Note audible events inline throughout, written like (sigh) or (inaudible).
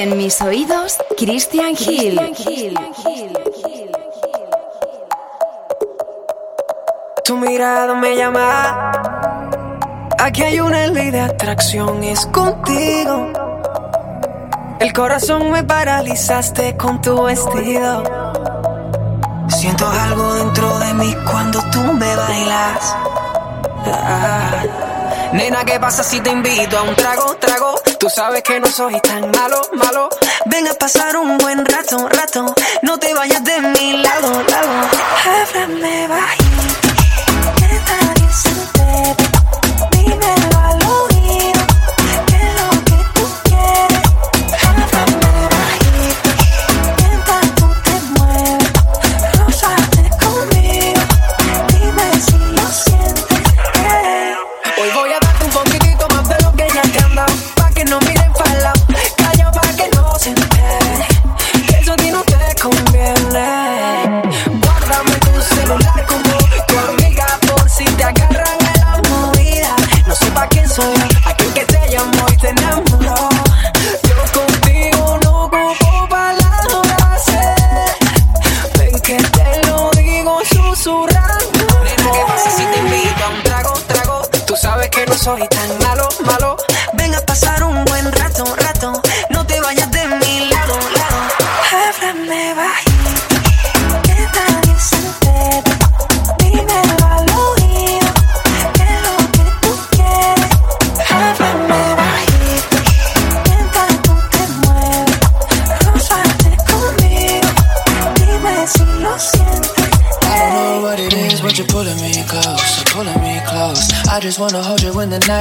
En mis oídos, Christian Hill. Tu mirada me llama. Aquí hay una ley de atracción, es contigo. El corazón me paralizaste con tu vestido. Siento algo dentro de mí cuando tú me bailas. Ah. Nena, ¿qué pasa si te invito a un trago, trago? Tú sabes que no soy tan malo, malo. Ven a pasar un buen rato, rato. No te vayas de mi lado, lado. Háblame bajito,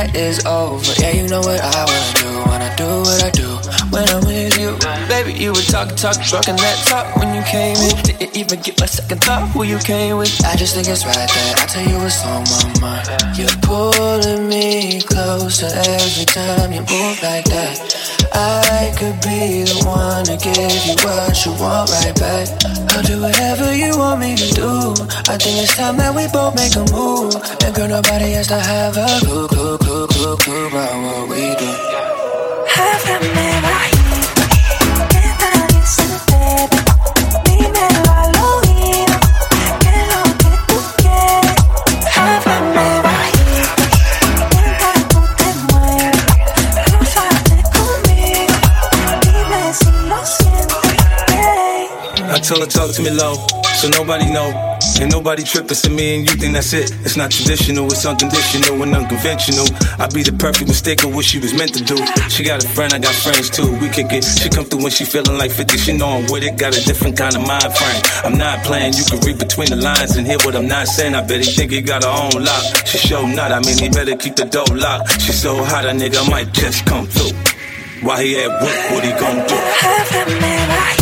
night is over. Yeah, you know what I wanna do, wanna do what I do when I'm with you. Baby, you were talking, talking, talking that talk when you came in. Didn't even get my second thought who you came with. I just think it's right that I tell you what's on my mind. You're pulling me closer every time you move like that. I could be the one to give you what you want right back. I'll do whatever you want me to do. I think it's time that we both make a move. And girl, nobody has to have a clue, clue, clue, clue, clue about what we do. Háblame bajito, que I her talk to me low, so nobody know. Ain't nobody tripping to me and you think that's it. It's not traditional, it's unconditional and unconventional. I be the perfect mistake of what she was meant to do. She got a friend, I got friends too. We kick it. She come through when she feeling like 50. She know I'm with it, got a different kind of mind frame. I'm not playing, you can read between the lines and hear what I'm not saying. I bet he think he got her own lock. She show not, I mean he better keep the door locked. She so hot, a nigga might just come through. Why he at work, what he gon' do?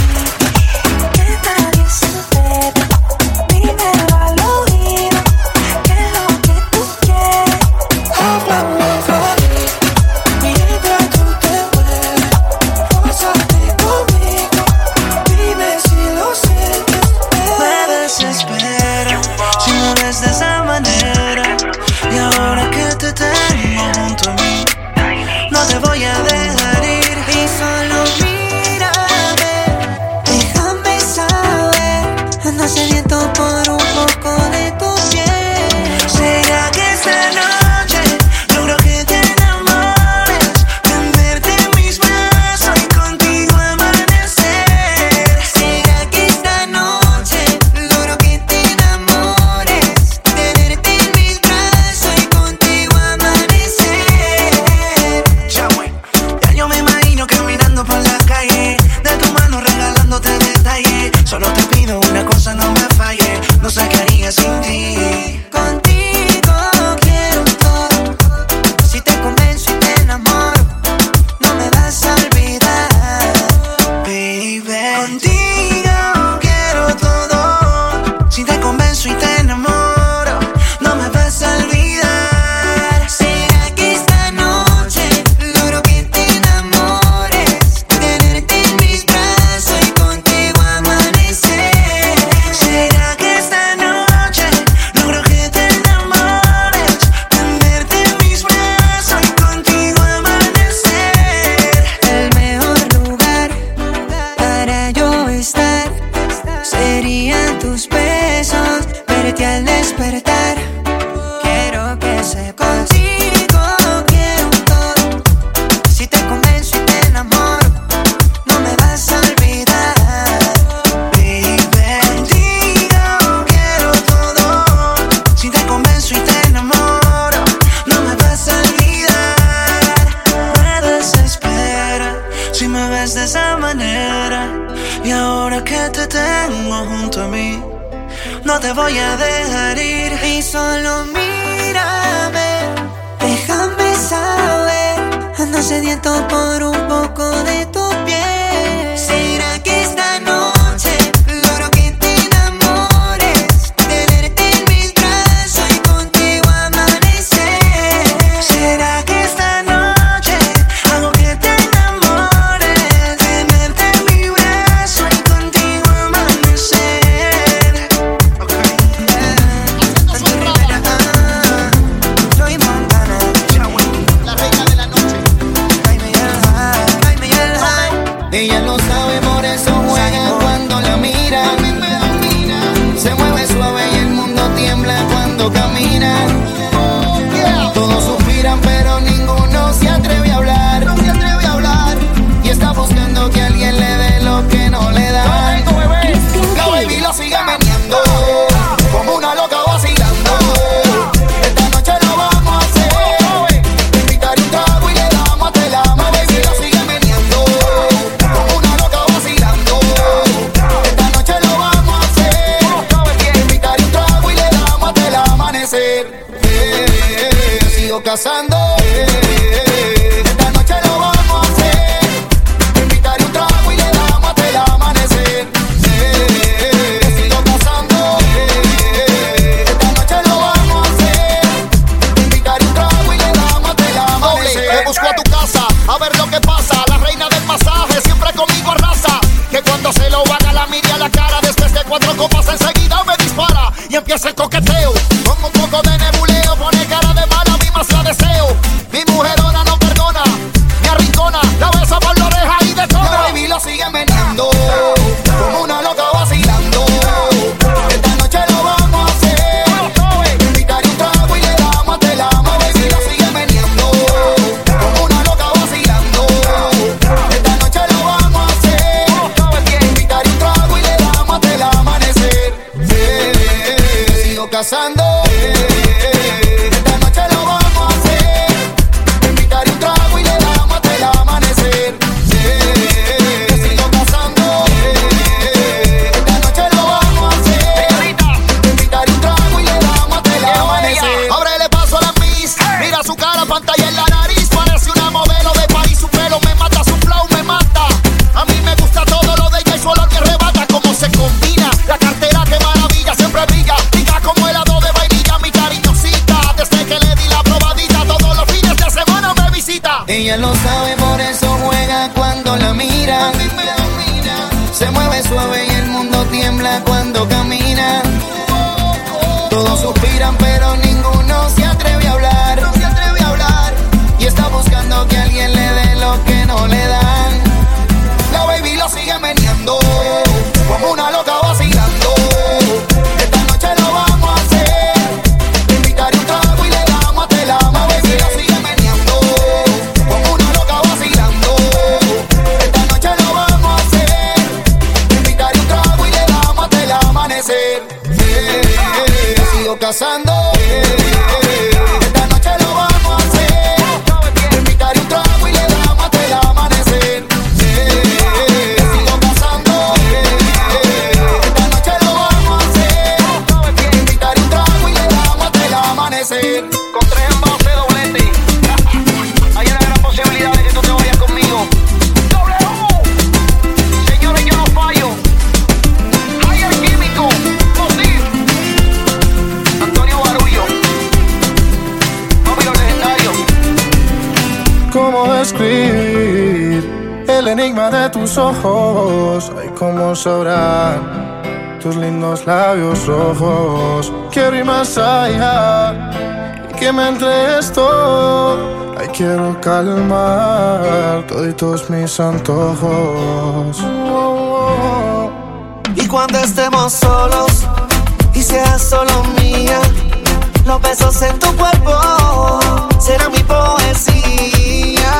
ojos, ay cómo sabrán tus lindos labios rojos. Quiero ir más allá y que me entregues todo. Ay, quiero calmar todos mis antojos. Y cuando estemos solos y seas solo mía, los besos en tu cuerpo será mi poesía.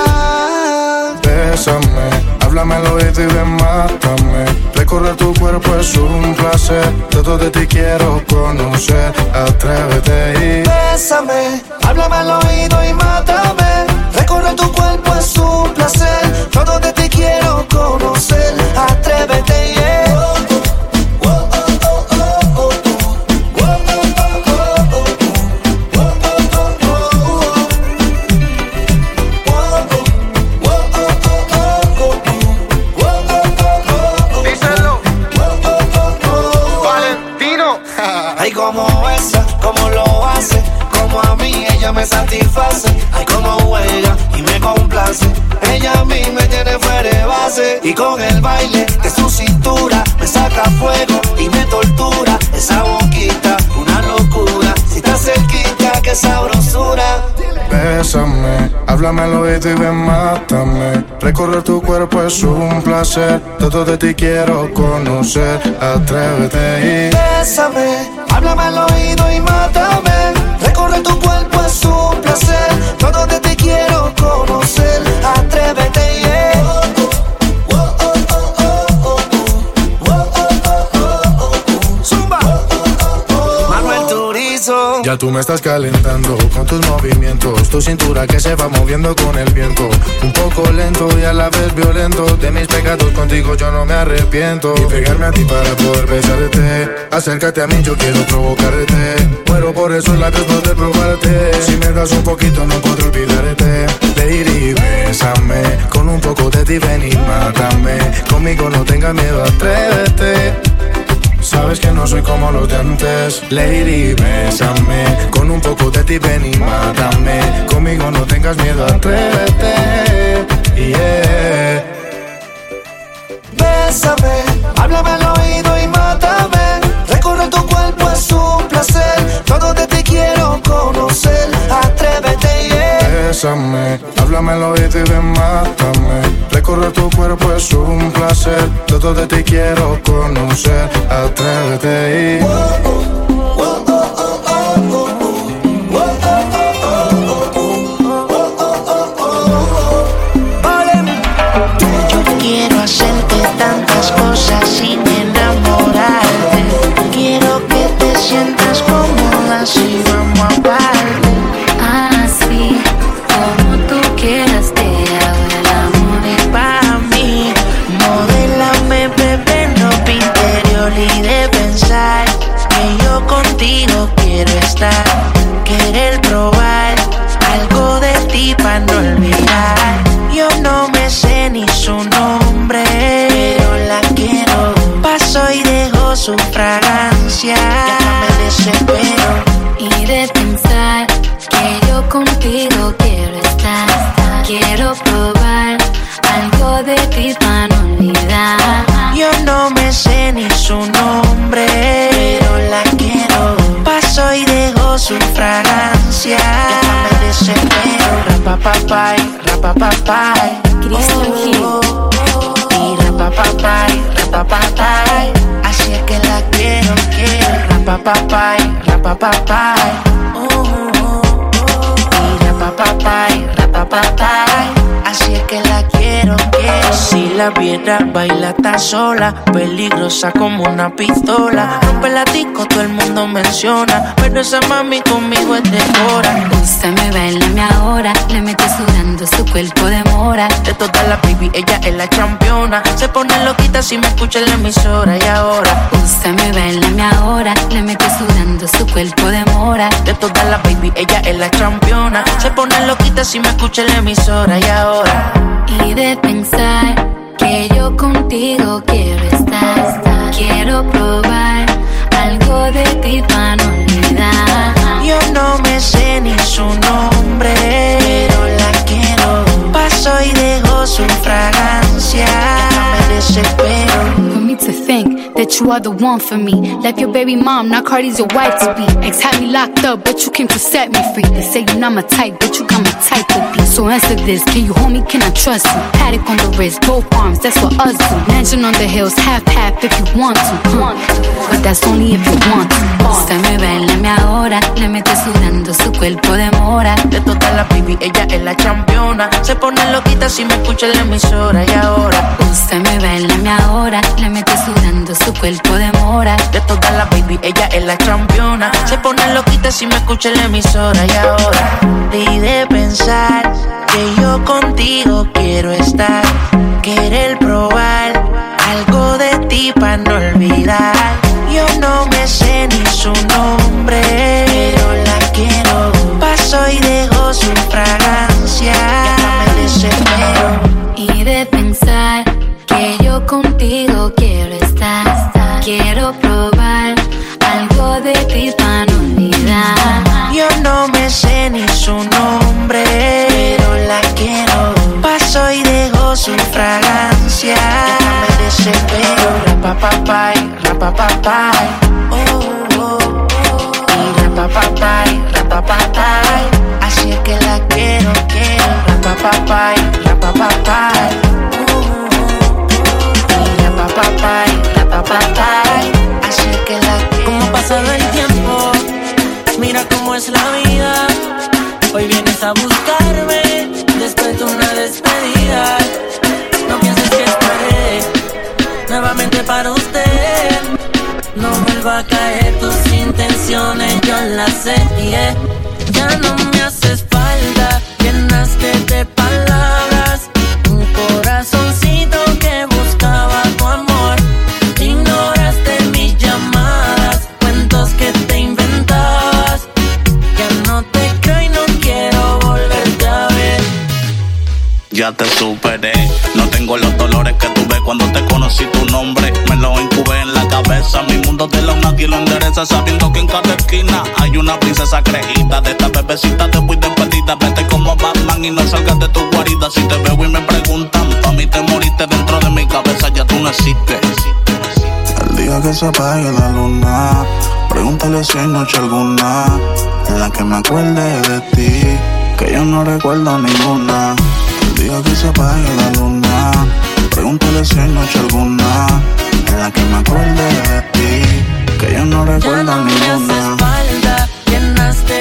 Bésame Háblame al oído y ven, mátame. Recorrer tu cuerpo es un placer. Todo de ti quiero conocer. Atrévete y ven, mátame. Recorrer tu cuerpo es un placer. Todo de ti quiero conocer. Atrévete y Bésame, háblame al oído y mátame. Tú me estás calentando con tus movimientos, tu cintura que se va moviendo con el viento. Un poco lento y a la vez violento. De mis pecados contigo yo no me arrepiento. Y pegarme a ti para poder besarte. Acércate a mí, yo quiero provocarte. Muero por esos labios poder probarte. Si me das un poquito no podré olvidarte. Lady, bésame. Con un poco de ti ven y mátame. Conmigo no tengas miedo, atrévete. Sabes que no soy como los de antes. Lady, bésame. Con un poco de ti ven y mátame. Conmigo no tengas miedo, atrévete. Yeah. Bésame, háblame al Bésame, háblame al oído y ven, mátame Recorrer tu cuerpo es un placer. Todo de ti quiero conocer. Atrévete y Rapapapay, rapapapay. Christian Hill. Y rapapapay, rapapapay. Así es que la quiero, quiero. Rapapapay, rapapapay. La viera, baila tan sola. Peligrosa como una pistola. Rompe la disco, todo el mundo menciona. Pero esa mami conmigo es de hora. Usted me bailame ahora, le mete sudando su cuerpo de mora. De todas las baby, ella es la campeona. Se pone loquita si me escucha en la emisora. Y ahora, Usted me bailame ahora, le mete sudando su cuerpo de mora. de todas las baby, ella es la campeona. Se pone loquita si me escucha en la emisora. Y ahora, Y de pensar que yo contigo quiero estar. Quiero probar algo de ti para no olvidar. yo no me sé ni su nombre, pero la quiero. Paso y dejo su fragancia. No me desespero. For me to think that you are the one for me. Left your baby mom, now Cardi's your wife to be. Ex had me locked up, but you came to set me free. They say you're not my type, but you got my type to be. So answer this, can you hold me, can I trust you? Paddock on the wrist, both arms, that's what us do. Mansion on the hills, half half if you want to. But that's only if you want to. Usted me bailame ahora, le mete sudando su cuerpo de mora. De todas las baby, ella es la campeona. Se pone loquita si me escucha en la emisora. Y ahora, Usted me bailame ahora, le mete sudando su cuerpo de mora. de todas las baby, ella es la campeona. Se pone loquita si me escucha en la emisora. Y ahora, y de pensar que yo contigo quiero estar. Querer probar algo de ti para no olvidar. Yo no me sé ni su nombre, pero la quiero. Paso y dejo su fragancia. No me desespero. de ti para. Yo no me sé ni su nombre, pero la quiero. Paso y dejo su fragancia. me desespero. Rapapapay, rapapapay. Oh, oh, oh. Y rapapapay, rapapapay. Así es que la quiero, quiero. Rapapapay. La vida. Hoy vienes a buscarme después de una despedida. No pienses que estaré nuevamente para usted. No vuelva a caer tus intenciones, yo las sé. Ya no me te superé, no tengo los dolores que tuve cuando te conocí tu nombre. Me lo incubé en la cabeza, mi mundo de la nadie lo endereza sabiendo que en cada esquina hay una princesa creída. De esta bebecita te voy despedida, vete como Batman y no salgas de tu guarida. Si te veo y me preguntan, pa' mí te moriste dentro de mi cabeza, ya tú no existes. El día que se apague la luna, pregúntale si hay noche alguna en la que me acuerde de ti, que yo no recuerdo ninguna. El día que se apague la luna, pregúntale si hay noche alguna en la que me acuerde de ti, que yo no recuerdo Ya no me ninguna. haces falta, llenaste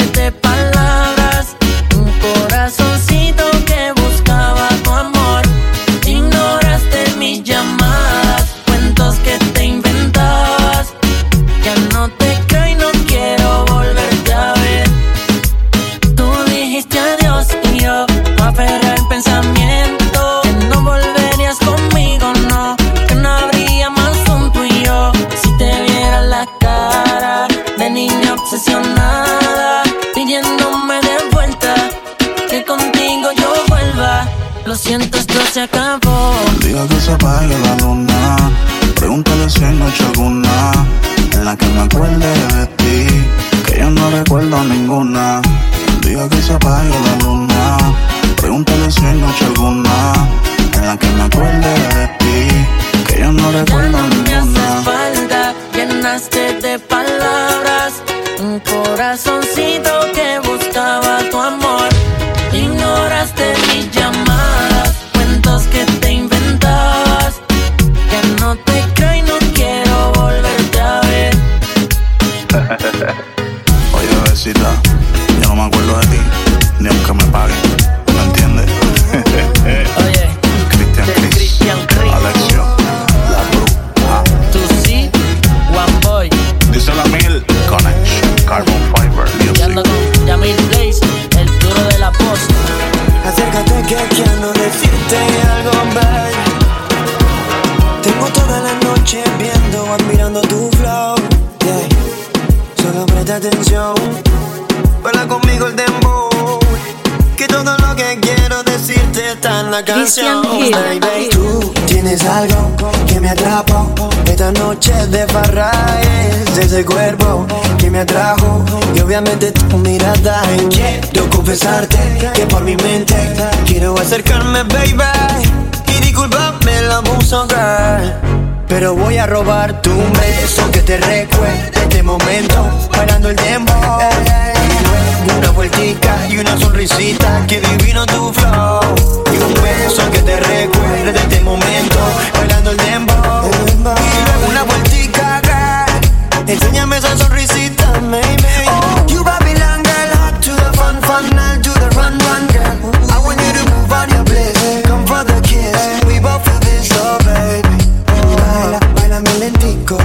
noche de farra es ese cuerpo que me atrajo. Y obviamente tu mirada. Quiero confesarte que por mi mente quiero acercarme, baby. Y disculpame abuso, girl. Pero voy a robar tu beso que te recuerde este momento bailando el dembow. Una vueltica y una sonrisita, que divino tu flow. Beso que te recuerde de este momento, bailando el dembow. Y una vueltica, girl. Enséñame esa sonrisita, maybe. Oh, you Babylon girl, hot to the fun, fun, now to the run, run, girl. I want you to move on your place, come for the kiss. We both feel this, oh baby. Baila, bailame lentico,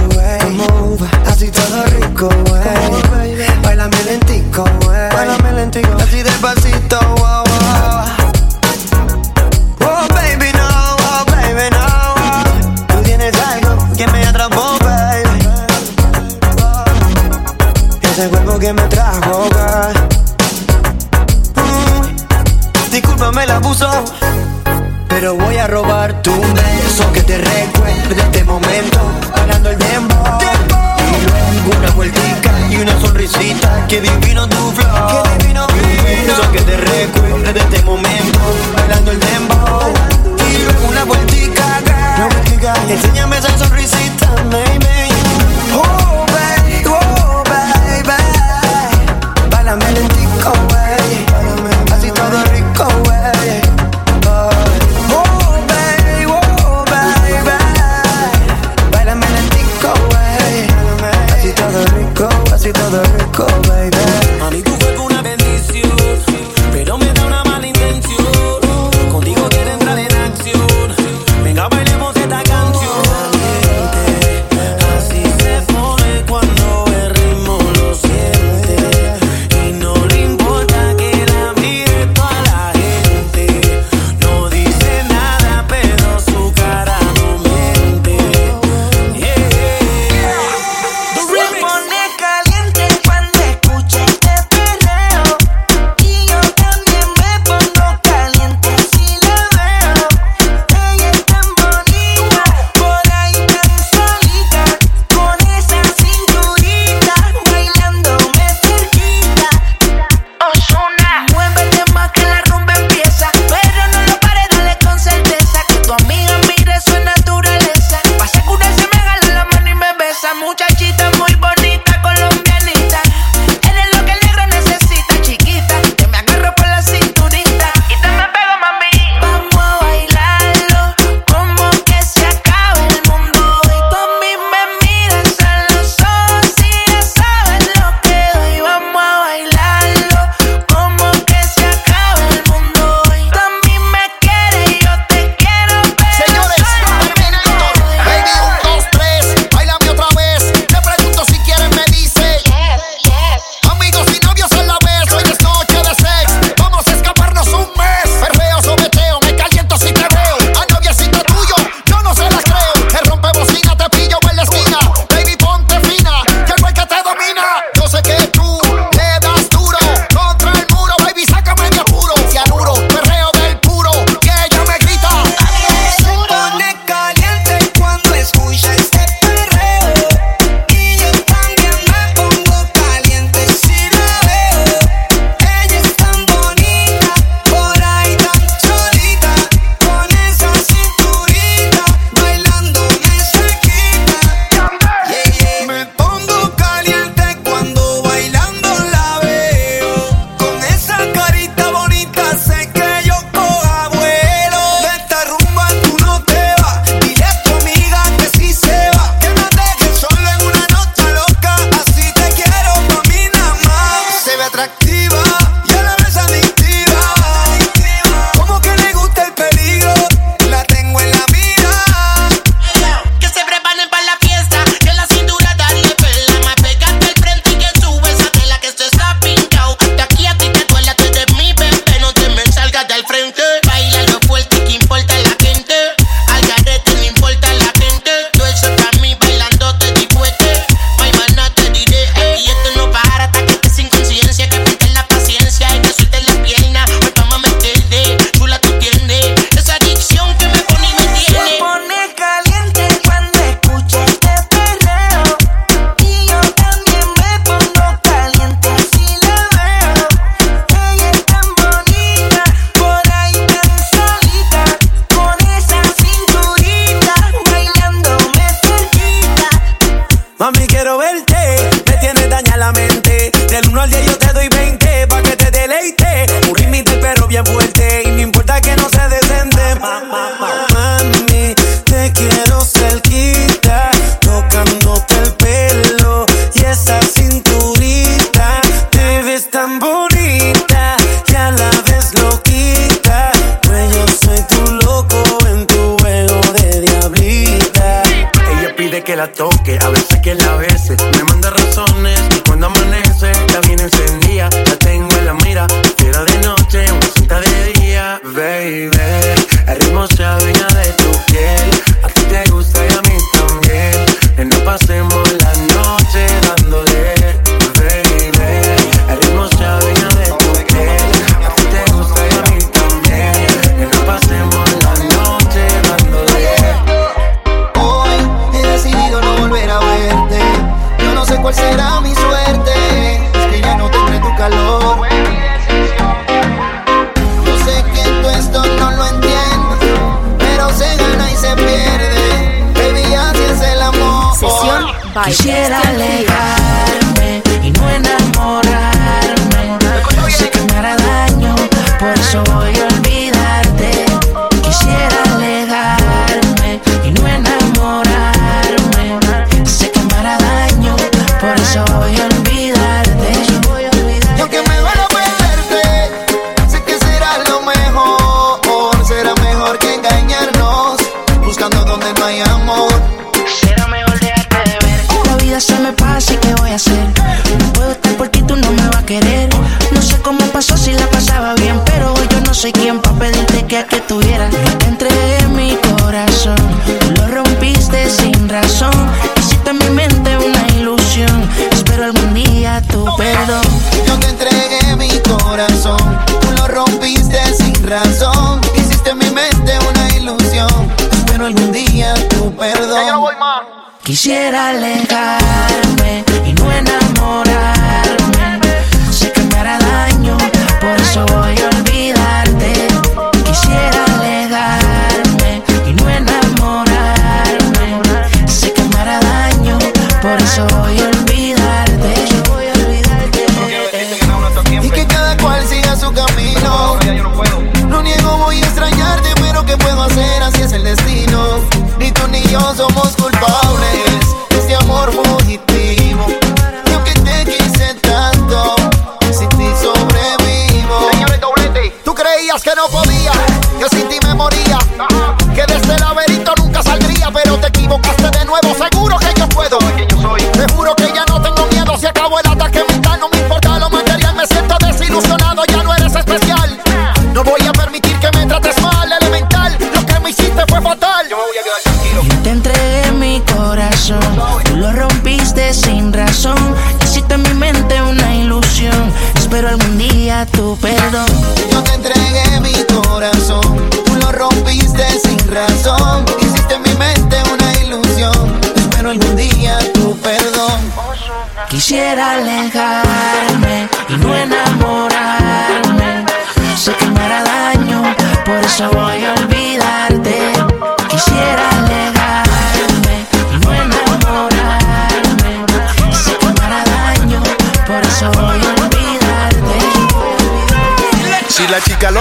Quisiera alejarme y no enamorar.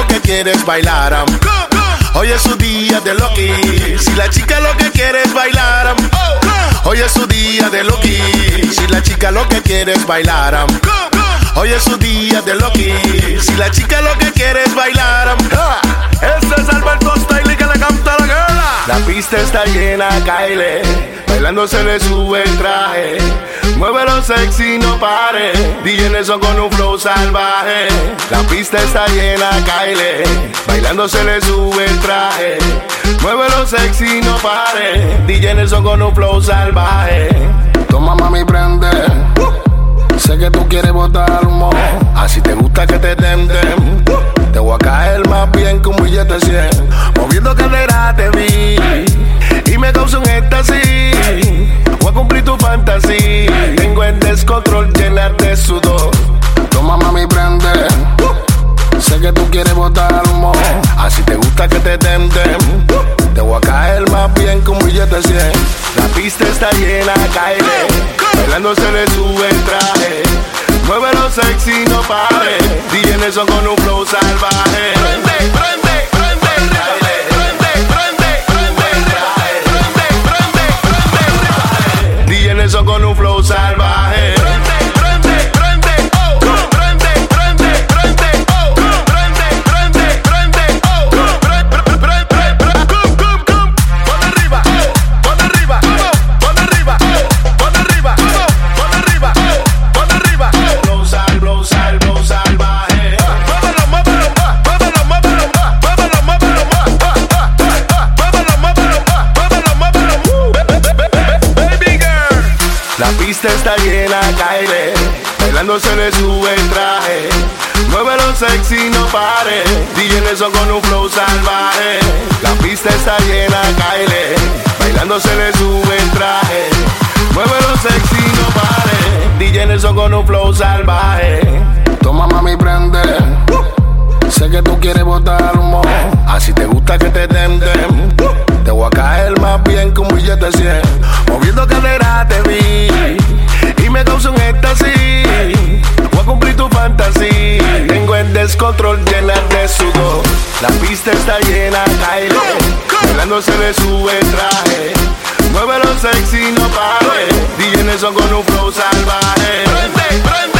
que quiere es bailar. Hoy es su día de Loki. Si la chica lo que quiere es bailar. Hoy es su día de Loki. Si la chica lo que quiere es bailar. Hoy es su día de Loki. Si la chica lo que quiere es bailar. Este es Alberto Staley que le canta la guerra. La pista está llena, Kyle. Bailando se le sube el traje. Muévelo sexy, no pare. DJ Nelson con un flow salvaje. La pista está llena, Kyle. Bailando se le sube el traje. Muévelo sexy, no pare. DJ Nelson con un flow salvaje. Toma mami, prende. Sé que tú quieres botar humo. Así te gusta que te tenten. Uh. Te voy a caer más bien que un billete 100. Moviendo cadera te vi. Y me causa un éxtasis Voy a cumplir tu fantasía. Tengo el descontrol, llenas de sudor. Toma mami, prende. Uh. Sé que tú quieres botar humo. Así te gusta que te tenten. Uh. Te voy a caer más bien como yo te 100. La pista está llena, cae. Bailando se le sube el traje. Muévelo sexy, no pare. DJ Nelson con un flow salvaje. Prende, prende. comienzo con un flow salvaje pista está llena, caile. Bailando se le sube el traje. Muévelo sexy, no pare. DJ eso con un flow salvaje. La pista está llena, caile. Bailando se le sube el traje. Muévelo sexy, no pare. DJ eso con un flow salvaje. Toma mami, prende. Sé que tú quieres botar humo. Así te gusta que te den, Te voy a caer más bien que un billete 100. Moviendo cadera te vi. Y me causa un éxtasis. Voy a cumplir tu fantasía. Tengo el descontrol llena de sudor. La pista está llena, cae. Bailando se le sube el traje. Muévelo sexy, no pare. DJ Nelson con un flow salvaje.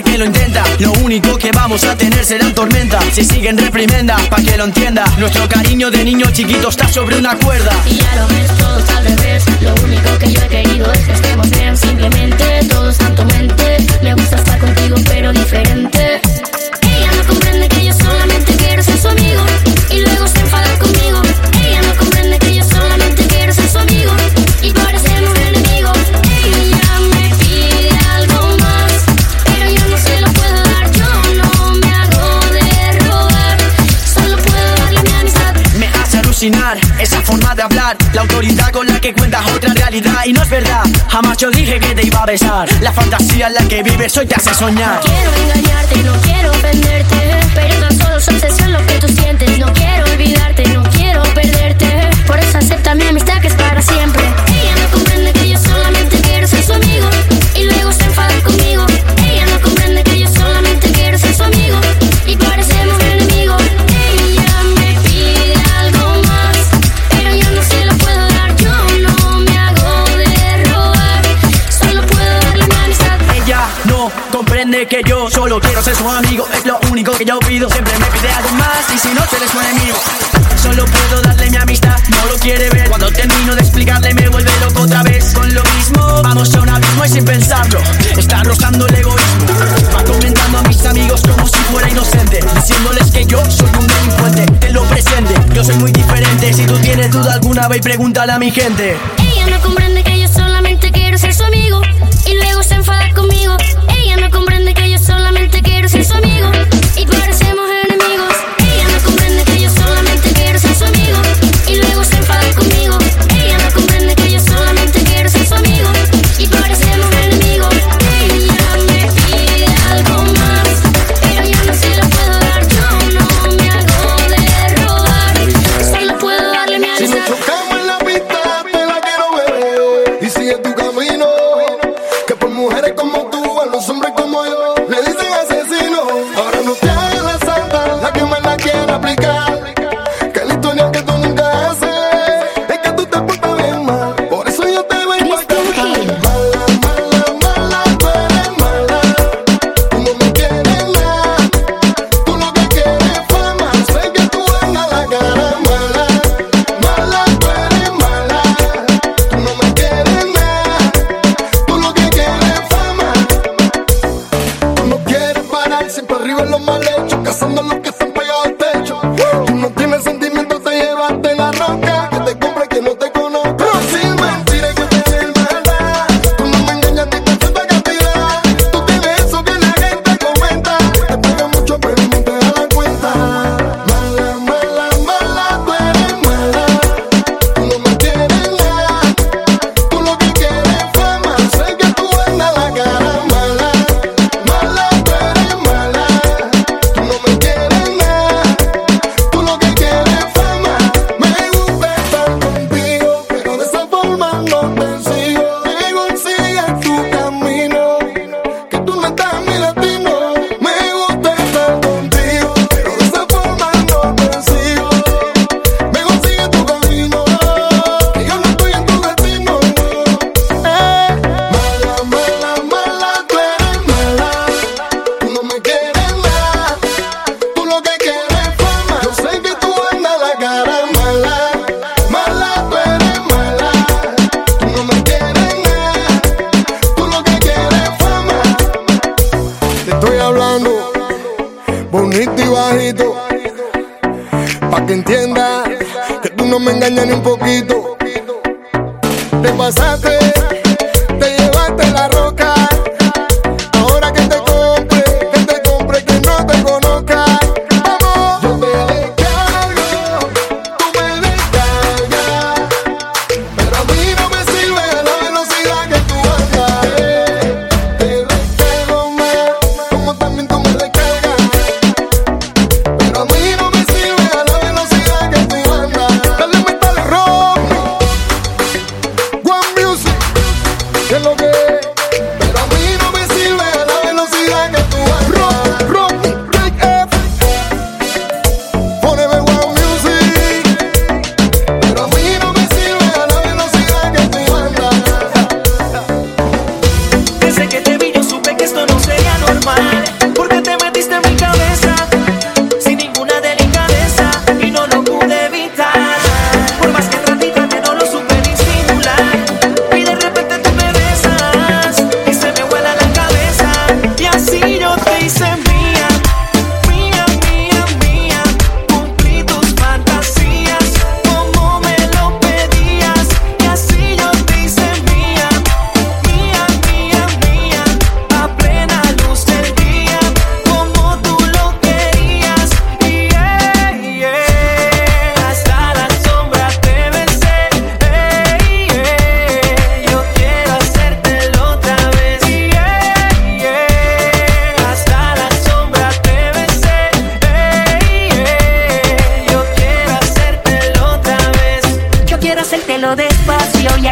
que lo intenta. Lo único que vamos a tener será tormenta. Si siguen reprimenda, pa' que lo entienda. Nuestro cariño de niño chiquito está sobre una cuerda. Y ya lo ves, todos al revés. Lo único que yo he querido es que estemos bien. Simplemente todos en tu mente. Me gusta estar contigo, pero diferente. Ella no comprende que yo solamente quiero ser su amigo. Y luego se enfada. Esa forma de hablar La autoridad con la que cuentas otra realidad. Y no es verdad Jamás yo dije que te iba a besar. La fantasía en la que vives hoy te hace soñar. No quiero engañarte, no quiero ofenderte Pero tan solo es obsesión lo que tú sientes. No quiero olvidarte, no quiero perderte. Por eso acepta mi amistad que es para siempre. quiero ser su amigo Es lo único que yo pido, siempre me pide algo más Y si no, tú eres su enemigo. Solo puedo darle mi amistad, no lo quiere ver. Cuando termino de explicarle me vuelve loco otra vez. Con lo mismo, vamos a un abismo y sin pensarlo. Está rozando el egoísmo Va comentando a mis amigos como si fuera inocente Diciéndoles que yo soy un delincuente Te lo presente, yo soy muy diferente Si tú tienes duda alguna ve y pregúntale a mi gente. Ella no comprende que yo solamente quiero ser su amigo Y luego se enfada conmigo. bonito. Pa' que entienda que tú no me engañas ni un poquito. Te pasaste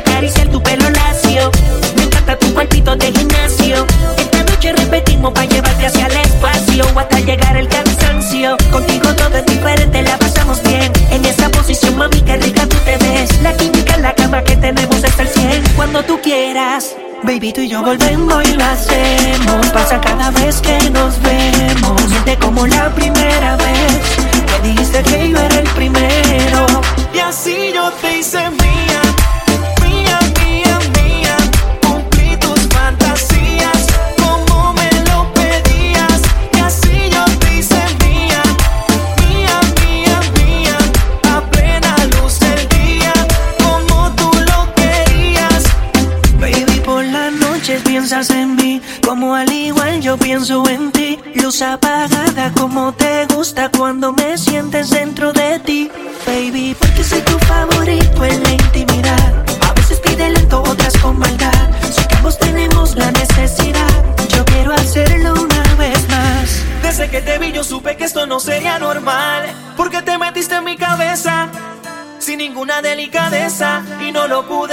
acariciar tu pelo lacio. Me encanta tu cuerpito de gimnasio. Esta noche repetimos para llevarte hacia el espacio hasta llegar el cansancio. Contigo todo es diferente, la pasamos bien. En esa posición, mami, qué rica tú te ves. La química en la cama que tenemos hasta el 100. Cuando tú quieras. Baby, tú y yo volvemos y lo hacemos. Pasa cada vez que nos vemos. Siente como la primera vez. Me dijiste que yo era el primero. Y así yo te hice mío. Y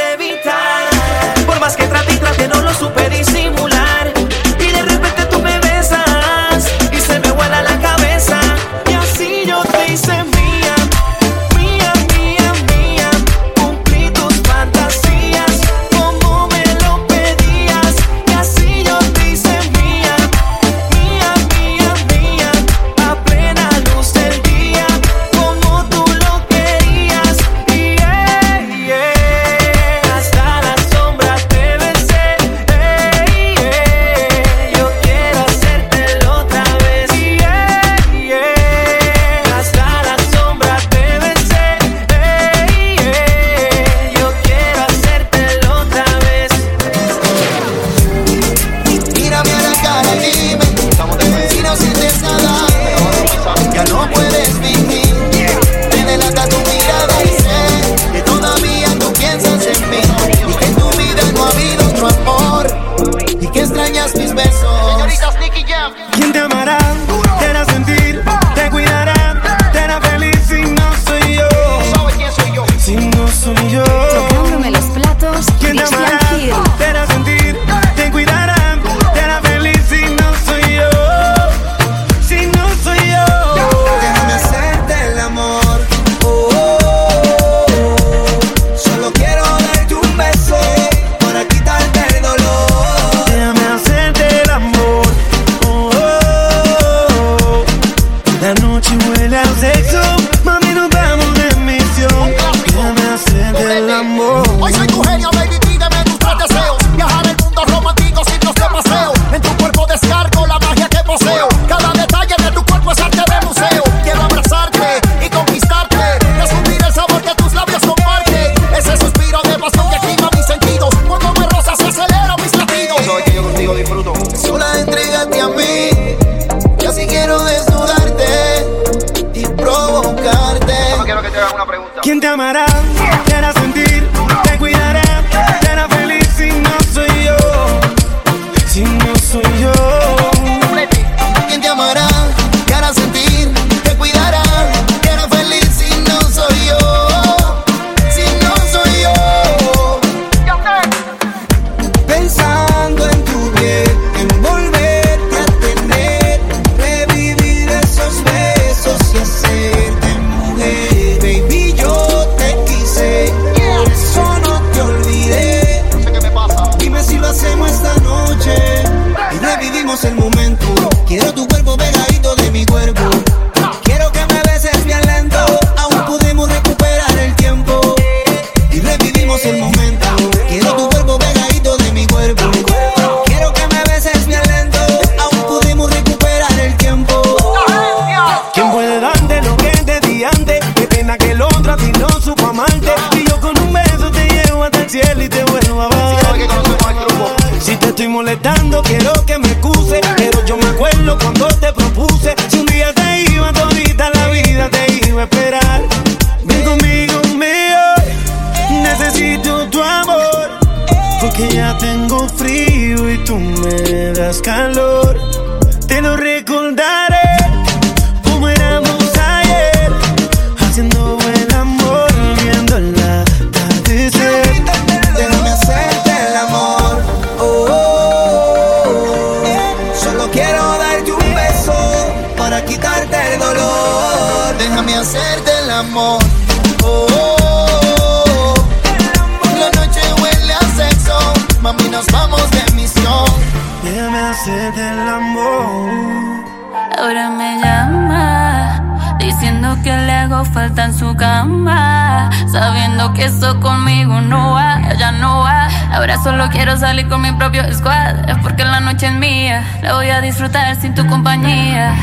salir con mi propio squad. Es porque la noche es mía, la voy a disfrutar sin tu compañía.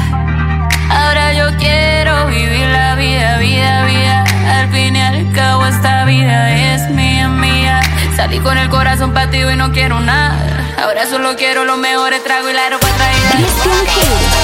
Ahora yo quiero vivir la vida, vida, vida. Al fin y al cabo, esta vida es mía, mía. Salí con el corazón partido y no quiero nada. Ahora solo quiero los mejores tragos y la ropa traída.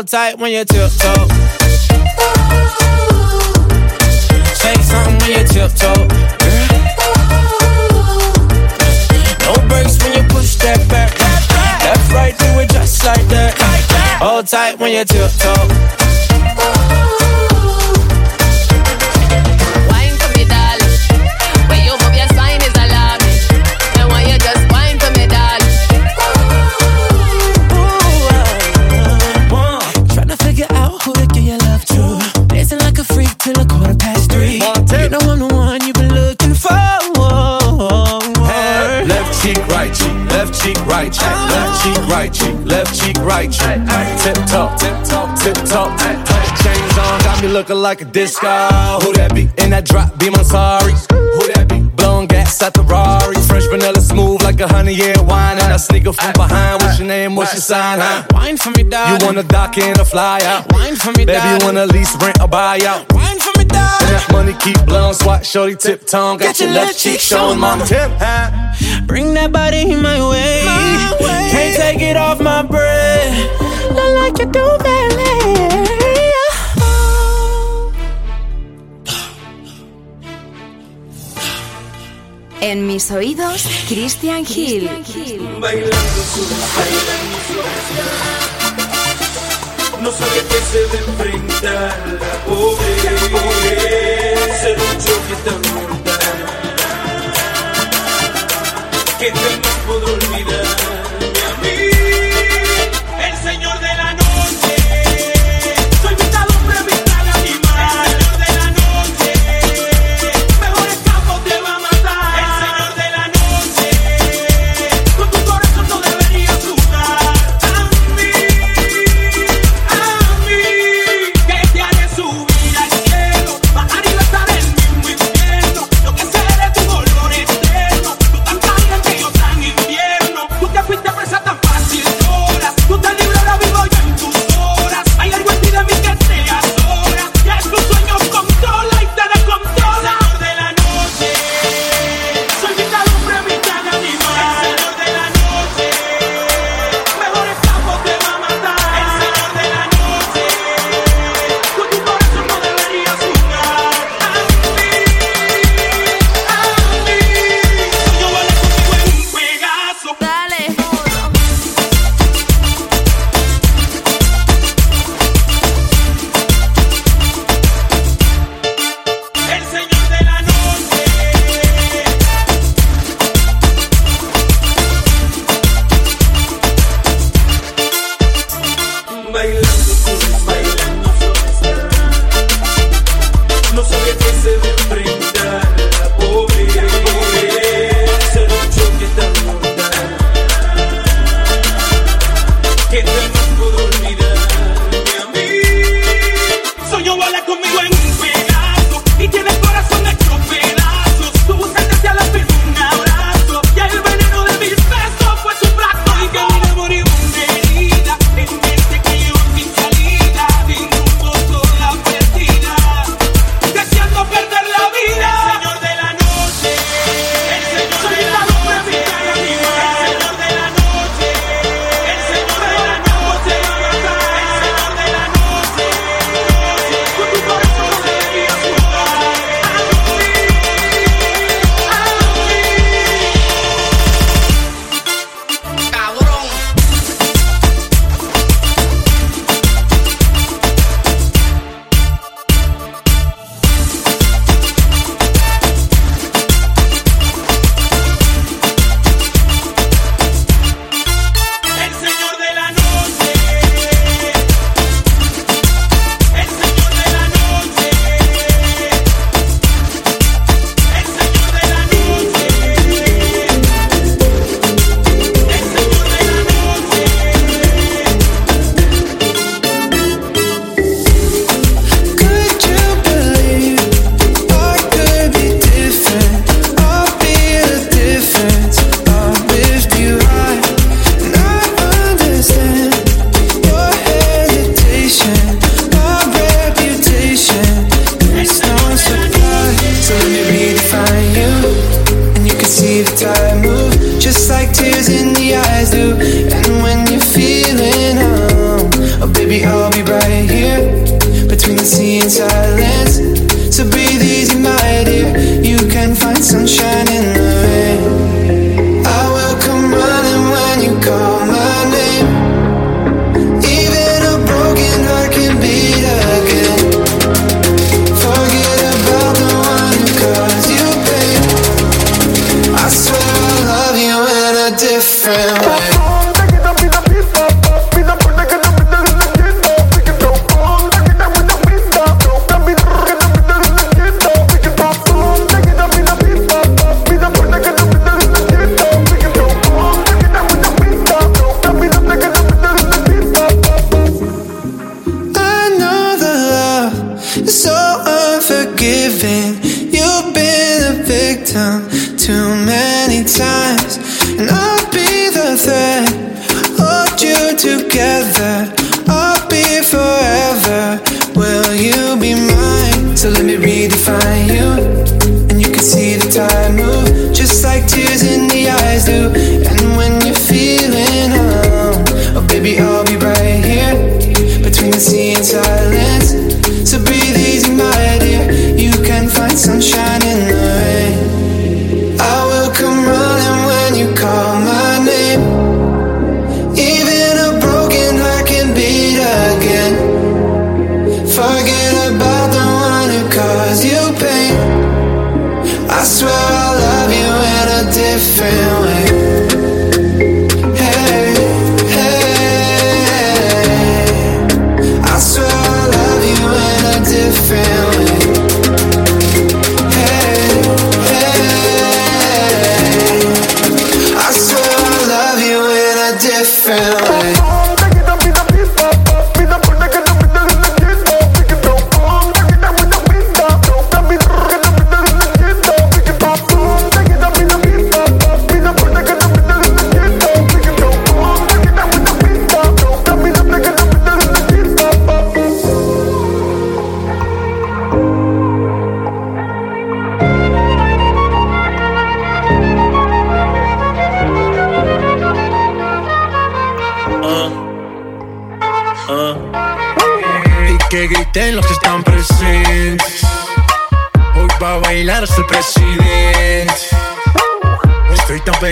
hold tight when you tiptoe. Say something when you tiptoe. No brakes when you push that back. Left, right, do it just like that. Hold tight when you tiptoe. cheek, right cheek, left cheek, right cheek, left cheek, right cheek. Tip top, tip top, tip top. Chains on, got me looking like a disco. Who that be? In that drop, be my sorry. Who that be? Blowing gas at the Rari. Fresh vanilla smooth like a honey year wine. And I sneak up from behind. What's your name? What's your sign? Huh? Wine for me, dog. You wanna dock in a fly out? Wine for me, dog. Baby, you wanna lease, rent, or buy out? Wine Damn, money keep blowing, swat shorty tip tongue. Got, Got your left cheek showing, mama. Tip. Bring that body my way. my way. Can't take it off my breath. Look like you do, ballet. En mis oídos, Christian Hill. Christian Hill. no sabe que se va la pobre, pobre ser un choque tan mortal que jamás podrá olvidar. Victim too many times,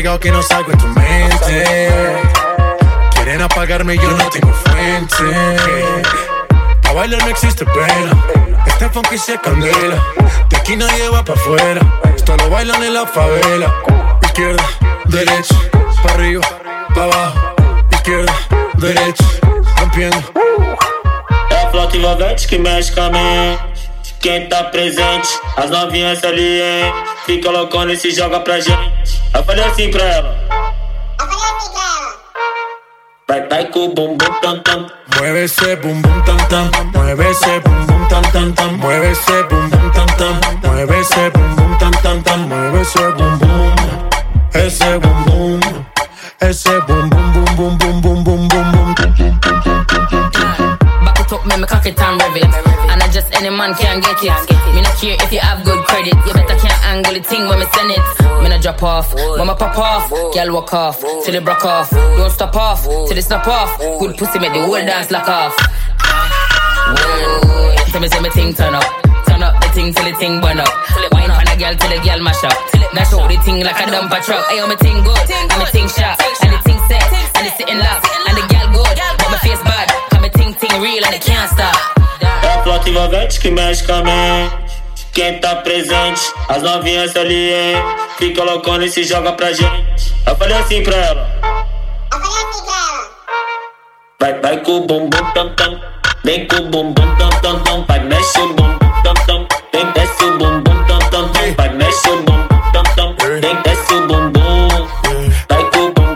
pegado que no salgo de tu mente. Quieren apagarme, yo no tengo fuente. A bailar no existe pena. Este funky se candela. De aquí nadie va para afuera. Esto lo bailan en la favela. Izquierda, derecha, para arriba, para abajo. Izquierda, derecha, rompiendo. É a flauta envolvente que mexe com a mente. Quem tá presente, as novinhas ali, hein? Fica loucona e se joga pra gente. Eu falei assim pra ela. Vai, vai com o bumbum tam tam. Mueve ese bum bum tam tam. Mueve ese bum bum tam tam tam. Mueve ese bum bum tam tam. Mueve ese bum bum tam tam tam. Mueve ese bum bum. Ese bum bum. Ese bum bum bum bum bum bum bum bum bum. Back it up, me, me cock it and rev it. Just any man can get it. Me not care if you have good credit. You better can't angle the thing when me send it. Me not drop off, when me pop off. Girl walk off, till it broke off. Don't stop off, till it snap off. Good pussy make the whole dance lock off. Whoa, tell me say me thing turn up. Turn up the thing till the thing burn up. Wine on a girl till the girl mash up. Dash out the thing like a dumper truck. Ayo, me thing good, and me thing sharp, and the thing set, and the sitting lock, and the girl good, but my face bad. Ting ting real and it can't stop. É a flauta envolvente que mexe com a mente. Quem tá presente, as novinhas ali, hein? Fica loucona e se joga pra gente. Eu falei assim pra ela. Vai, vai com o bumbum tam tam. Vem com o bumbum tam tam tam. Vai, mexe o bumbum tam tam. Vem, desce o bumbum tam tam tam. Vai, mexe o bumbum tam tam. Vem, desce o bumbum. Vai com o bumbum.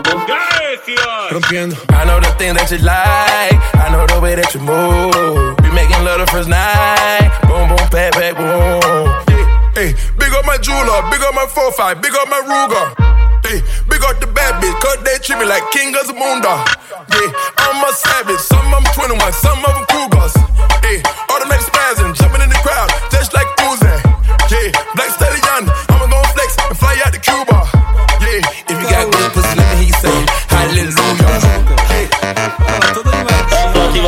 Rompiendo. I know the thing that you like. The way that you move. We making love the first night. Boom, boom, back, back, boom. Hey, big up my jeweler, big up my 4-5, big up my Ruger. Hey, big up the bad bitch, cause they treat me like king of Zamunda. Yeah, I'm a savage, some of them 21, some of them Cougars. Hey, automatic spazzing, jumping in the crowd, just like Uzi. Yeah, Black Stallion, I'ma gon' flex and fly out to Cuba.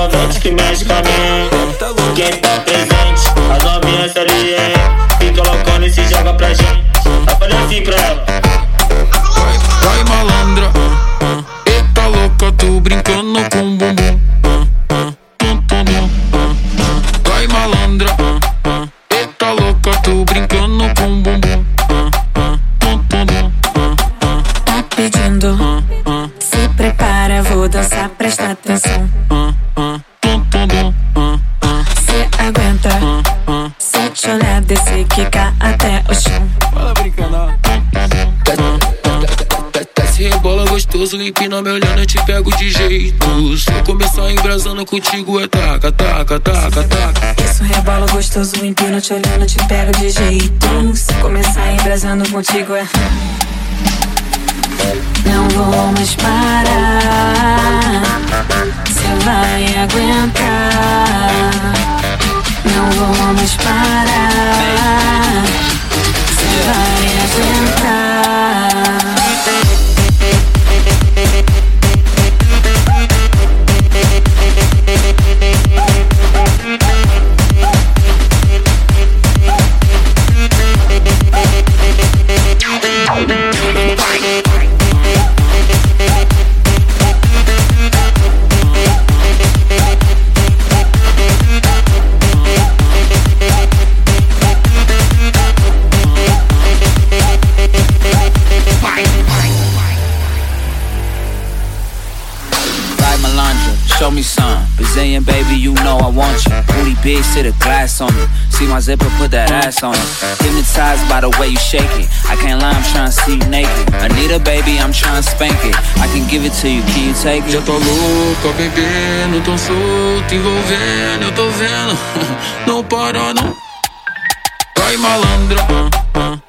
ela volte que magicamente embrasando contigo, é taca, taca, taca, taca. Isso rebola gostoso, empino, te olhando, te pego de jeito. Se começar embrasando contigo é. Não vou mais parar. Você vai aguentar. Não vou mais parar. Você vai aguentar. Baby, you know I want you. Booty big, sit a glass on it. See my zipper, put that ass on it. Hypnotized by the way you shake it. I can't lie, I'm trying to see you naked. Anita, baby, I'm trying to spank it. I can give it to you, can you take it? Já tô louca, bebendo, tão solto, envolvendo, eu tô vendo. (laughs) Não para, não. Vai.